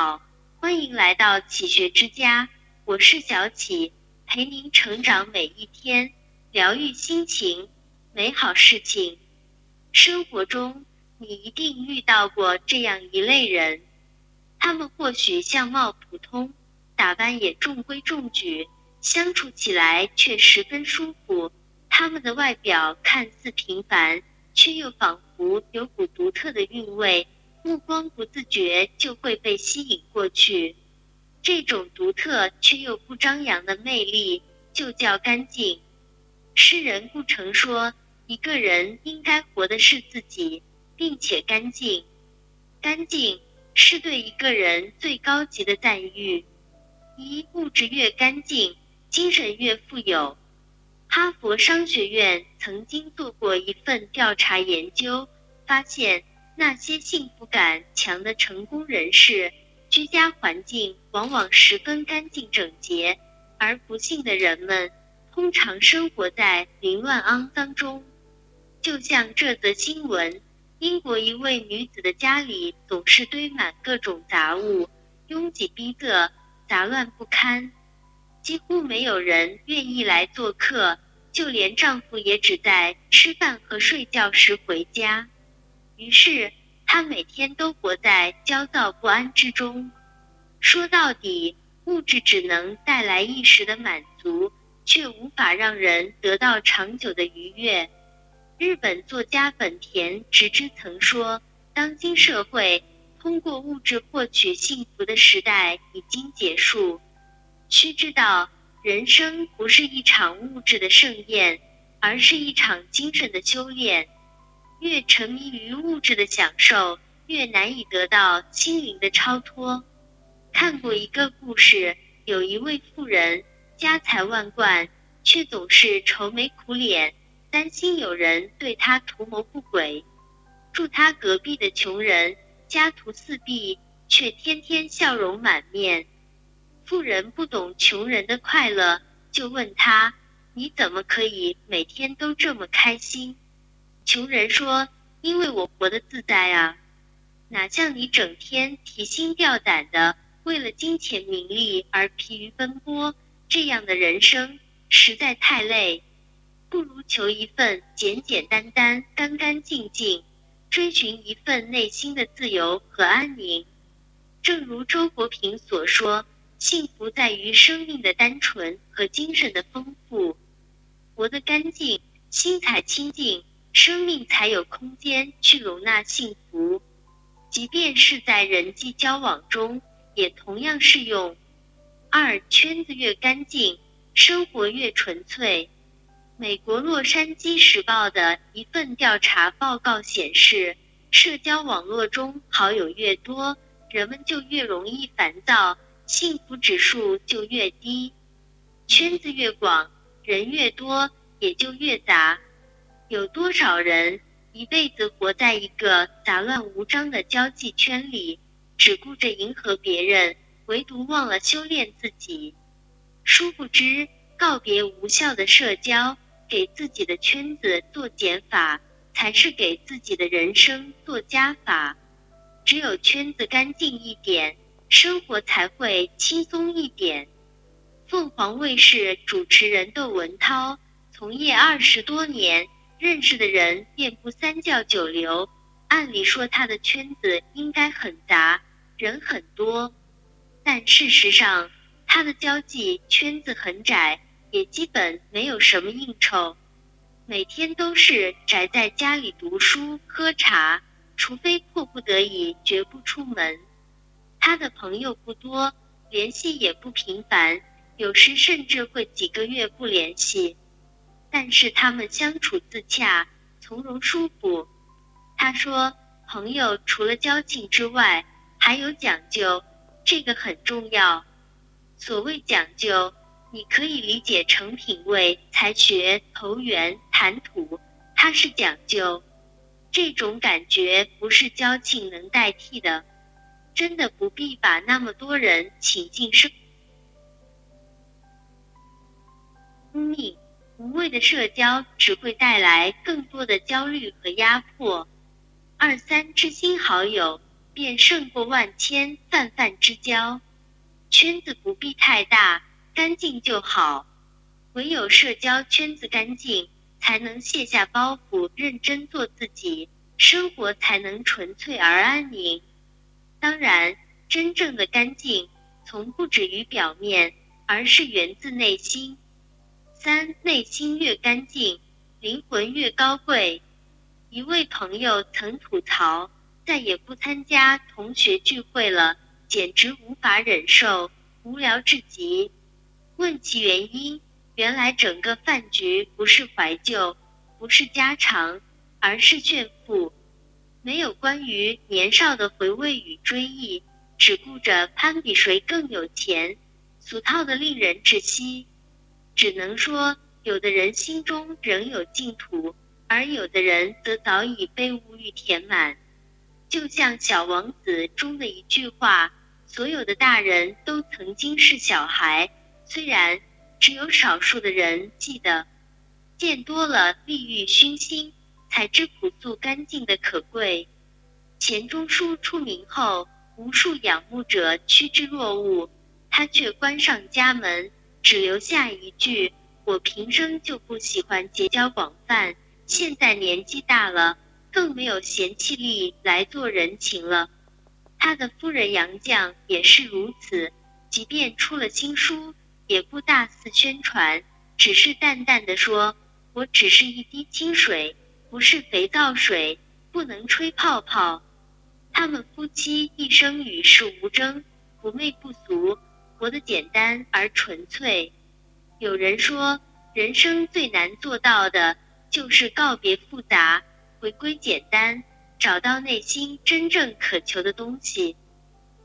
好，欢迎来到启学之家，我是小启，陪您成长每一天，疗愈心情，美好事情。生活中，你一定遇到过这样一类人，他们或许相貌普通，打扮也中规中矩，相处起来却十分舒服。他们的外表看似平凡，却又仿佛有股独特的韵味。目光不自觉就会被吸引过去，这种独特却又不张扬的魅力就叫干净。诗人顾城说：“一个人应该活的是自己，并且干净。干净是对一个人最高级的赞誉。一物质越干净，精神越富有。”哈佛商学院曾经做过一份调查研究，发现。那些幸福感强的成功人士，居家环境往往十分干净整洁，而不幸的人们通常生活在凌乱肮脏中。就像这则新闻，英国一位女子的家里总是堆满各种杂物，拥挤逼仄，杂乱不堪，几乎没有人愿意来做客，就连丈夫也只在吃饭和睡觉时回家。于是，他每天都活在焦躁不安之中。说到底，物质只能带来一时的满足，却无法让人得到长久的愉悦。日本作家本田直之曾说：“当今社会通过物质获取幸福的时代已经结束。须知道，人生不是一场物质的盛宴，而是一场精神的修炼。”越沉迷于物质的享受，越难以得到心灵的超脱。看过一个故事，有一位富人家财万贯，却总是愁眉苦脸，担心有人对他图谋不轨；住他隔壁的穷人家徒四壁，却天天笑容满面。富人不懂穷人的快乐，就问他：“你怎么可以每天都这么开心？”穷人说：“因为我活得自在啊，哪像你整天提心吊胆的，为了金钱名利而疲于奔波，这样的人生实在太累。不如求一份简简单单、干干净净，追寻一份内心的自由和安宁。正如周国平所说，幸福在于生命的单纯和精神的丰富，活得干净，心才清净。”生命才有空间去容纳幸福，即便是在人际交往中，也同样适用。二圈子越干净，生活越纯粹。美国《洛杉矶时报》的一份调查报告显示，社交网络中好友越多，人们就越容易烦躁，幸福指数就越低。圈子越广，人越多，也就越杂。有多少人一辈子活在一个杂乱无章的交际圈里，只顾着迎合别人，唯独忘了修炼自己？殊不知，告别无效的社交，给自己的圈子做减法，才是给自己的人生做加法。只有圈子干净一点，生活才会轻松一点。凤凰卫视主持人窦文涛从业二十多年。认识的人遍布三教九流，按理说他的圈子应该很杂，人很多，但事实上他的交际圈子很窄，也基本没有什么应酬，每天都是宅在家里读书喝茶，除非迫不得已，绝不出门。他的朋友不多，联系也不频繁，有时甚至会几个月不联系。但是他们相处自洽，从容舒服。他说：“朋友除了交情之外，还有讲究，这个很重要。所谓讲究，你可以理解成品味、才学、投缘、谈吐，它是讲究。这种感觉不是交情能代替的。真的不必把那么多人请进生命。”无谓的社交只会带来更多的焦虑和压迫。二三知心好友，便胜过万千泛泛之交。圈子不必太大，干净就好。唯有社交圈子干净，才能卸下包袱，认真做自己，生活才能纯粹而安宁。当然，真正的干净，从不止于表面，而是源自内心。三，内心越干净，灵魂越高贵。一位朋友曾吐槽，再也不参加同学聚会了，简直无法忍受，无聊至极。问其原因，原来整个饭局不是怀旧，不是家常，而是炫富。没有关于年少的回味与追忆，只顾着攀比谁更有钱，俗套的令人窒息。只能说，有的人心中仍有净土。而有的人则早已被物欲填满，就像《小王子》中的一句话：“所有的大人都曾经是小孩，虽然只有少数的人记得。”见多了利欲熏心，才知朴素干净的可贵。钱钟书出名后，无数仰慕者趋之若鹜，他却关上家门，只留下一句：“我平生就不喜欢结交广泛。”现在年纪大了，更没有闲气力来做人情了。他的夫人杨绛也是如此，即便出了新书，也不大肆宣传，只是淡淡的说：“我只是一滴清水，不是肥皂水，不能吹泡泡。”他们夫妻一生与世无争，不媚不俗，活得简单而纯粹。有人说，人生最难做到的。就是告别复杂，回归简单，找到内心真正渴求的东西。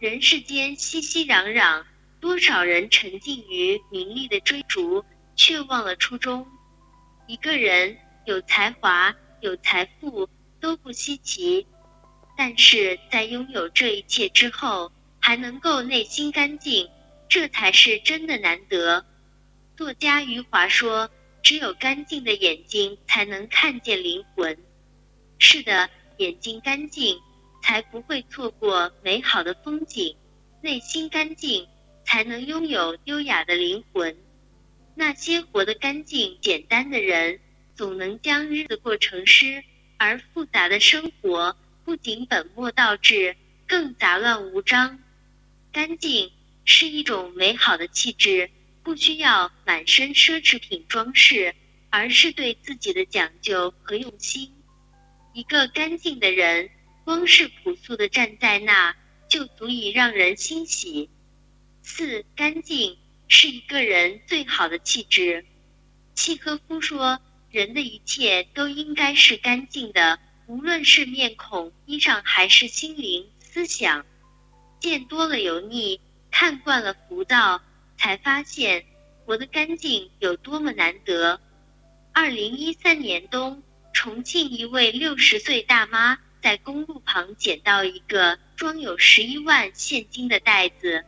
人世间熙熙攘攘，多少人沉浸于名利的追逐，却忘了初衷。一个人有才华、有财富都不稀奇，但是在拥有这一切之后，还能够内心干净，这才是真的难得。作家余华说。只有干净的眼睛才能看见灵魂。是的，眼睛干净，才不会错过美好的风景；内心干净，才能拥有优雅的灵魂。那些活得干净简单的人，总能将日子过成诗；而复杂的生活，不仅本末倒置，更杂乱无章。干净是一种美好的气质。不需要满身奢侈品装饰，而是对自己的讲究和用心。一个干净的人，光是朴素的站在那，就足以让人欣喜。四，干净是一个人最好的气质。契诃夫说：“人的一切都应该是干净的，无论是面孔、衣裳，还是心灵、思想。见多了油腻，看惯了浮躁。”才发现活得干净有多么难得。二零一三年冬，重庆一位六十岁大妈在公路旁捡到一个装有十一万现金的袋子，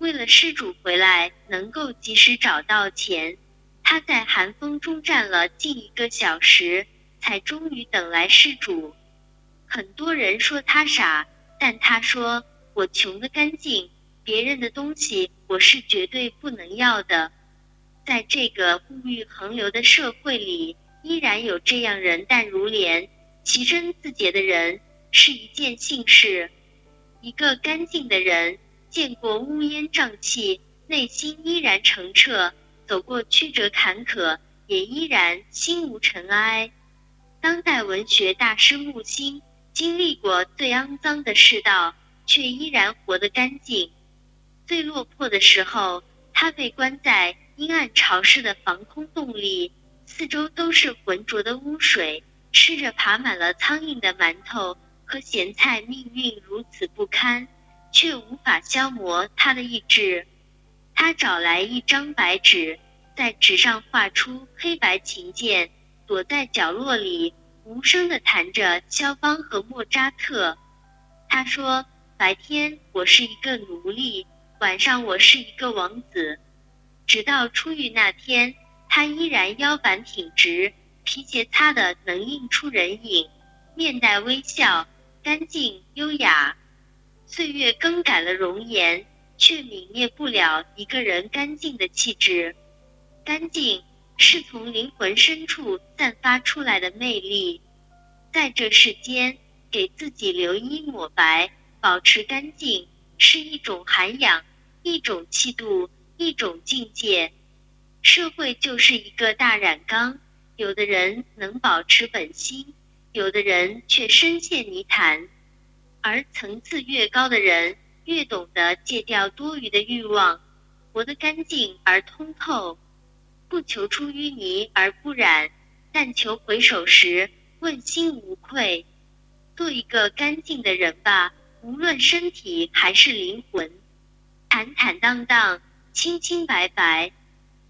为了失主回来能够及时找到钱，她在寒风中站了近一个小时，才终于等来失主。很多人说她傻，但她说我穷得干净。别人的东西我是绝对不能要的，在这个物欲横流的社会里，依然有这样人淡如莲、奇珍自洁的人，是一件幸事。一个干净的人，见过乌烟瘴气，内心依然澄澈；走过曲折坎坷，也依然心无尘埃。当代文学大师木心，经历过最肮脏的世道，却依然活得干净。最落魄的时候，他被关在阴暗潮湿的防空洞里，四周都是浑浊的污水，吃着爬满了苍蝇的馒头和咸菜，命运如此不堪，却无法消磨他的意志。他找来一张白纸，在纸上画出黑白琴键，躲在角落里，无声地弹着肖邦和莫扎特。他说：“白天我是一个奴隶。”晚上我是一个王子，直到出狱那天，他依然腰板挺直，皮鞋擦的能映出人影，面带微笑，干净优雅。岁月更改了容颜，却泯灭不了一个人干净的气质。干净是从灵魂深处散发出来的魅力。在这世间，给自己留一抹白，保持干净，是一种涵养，一种气度，一种境界。社会就是一个大染缸，有的人能保持本心，有的人却深陷泥潭。而层次越高的人，越懂得戒掉多余的欲望，活得干净而通透，不求出淤泥而不染，但求回首时问心无愧。做一个干净的人吧，无论身体还是灵魂，坦坦荡荡，清清白白。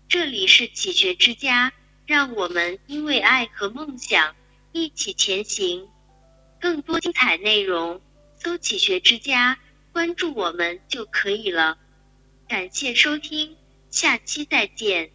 这里是启学之家，让我们因为爱和梦想一起前行。更多精彩内容。搜“启学之家”，关注我们就可以了。感谢收听，下期再见。